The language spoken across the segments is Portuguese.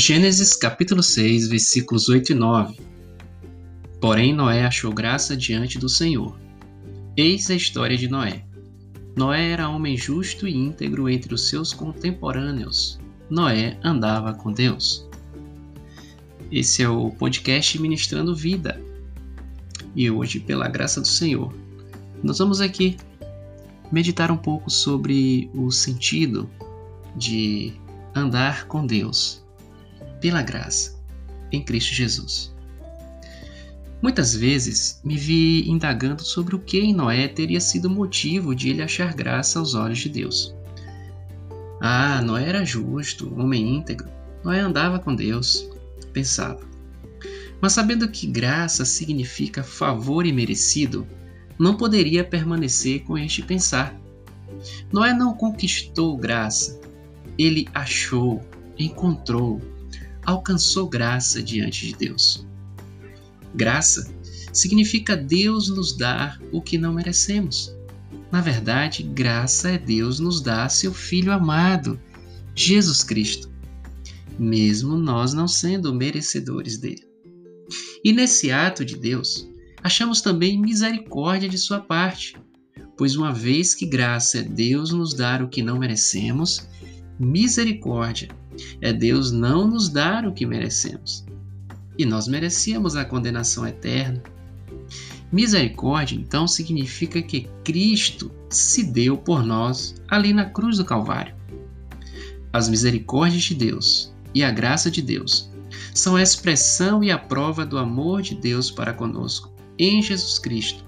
Gênesis capítulo 6, versículos 8 e 9. Porém, Noé achou graça diante do Senhor. Eis a história de Noé. Noé era homem justo e íntegro entre os seus contemporâneos. Noé andava com Deus. Esse é o podcast Ministrando Vida. E hoje, pela graça do Senhor, nós vamos aqui meditar um pouco sobre o sentido de andar com Deus pela graça, em Cristo Jesus. Muitas vezes me vi indagando sobre o que em Noé teria sido motivo de ele achar graça aos olhos de Deus. Ah, Noé era justo, homem íntegro, Noé andava com Deus, pensava. Mas sabendo que graça significa favor imerecido, não poderia permanecer com este pensar. Noé não conquistou graça, ele achou, encontrou, alcançou graça diante de Deus. Graça significa Deus nos dar o que não merecemos. Na verdade, graça é Deus nos dar seu Filho amado, Jesus Cristo, mesmo nós não sendo merecedores dele. E nesse ato de Deus, achamos também misericórdia de sua parte, pois uma vez que graça é Deus nos dar o que não merecemos, misericórdia é Deus não nos dar o que merecemos. E nós merecíamos a condenação eterna. Misericórdia, então, significa que Cristo se deu por nós ali na cruz do Calvário. As misericórdias de Deus e a graça de Deus são a expressão e a prova do amor de Deus para conosco em Jesus Cristo,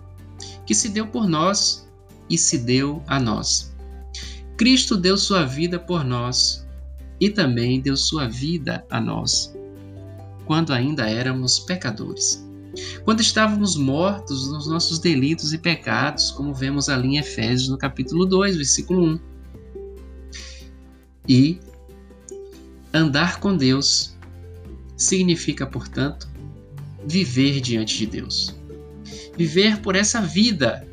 que se deu por nós e se deu a nós. Cristo deu sua vida por nós e também deu sua vida a nós, quando ainda éramos pecadores. Quando estávamos mortos nos nossos delitos e pecados, como vemos ali em Efésios no capítulo 2, versículo 1. E andar com Deus significa, portanto, viver diante de Deus. Viver por essa vida,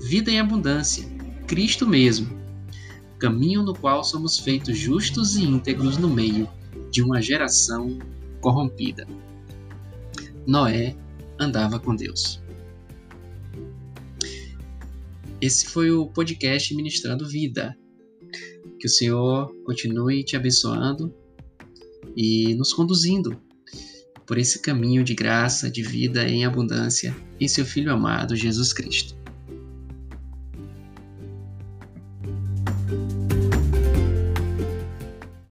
vida em abundância, Cristo mesmo, caminho no qual somos feitos justos e íntegros no meio de uma geração corrompida. Noé andava com Deus. Esse foi o podcast Ministrando Vida. Que o Senhor continue te abençoando e nos conduzindo por esse caminho de graça, de vida em abundância em seu Filho amado Jesus Cristo.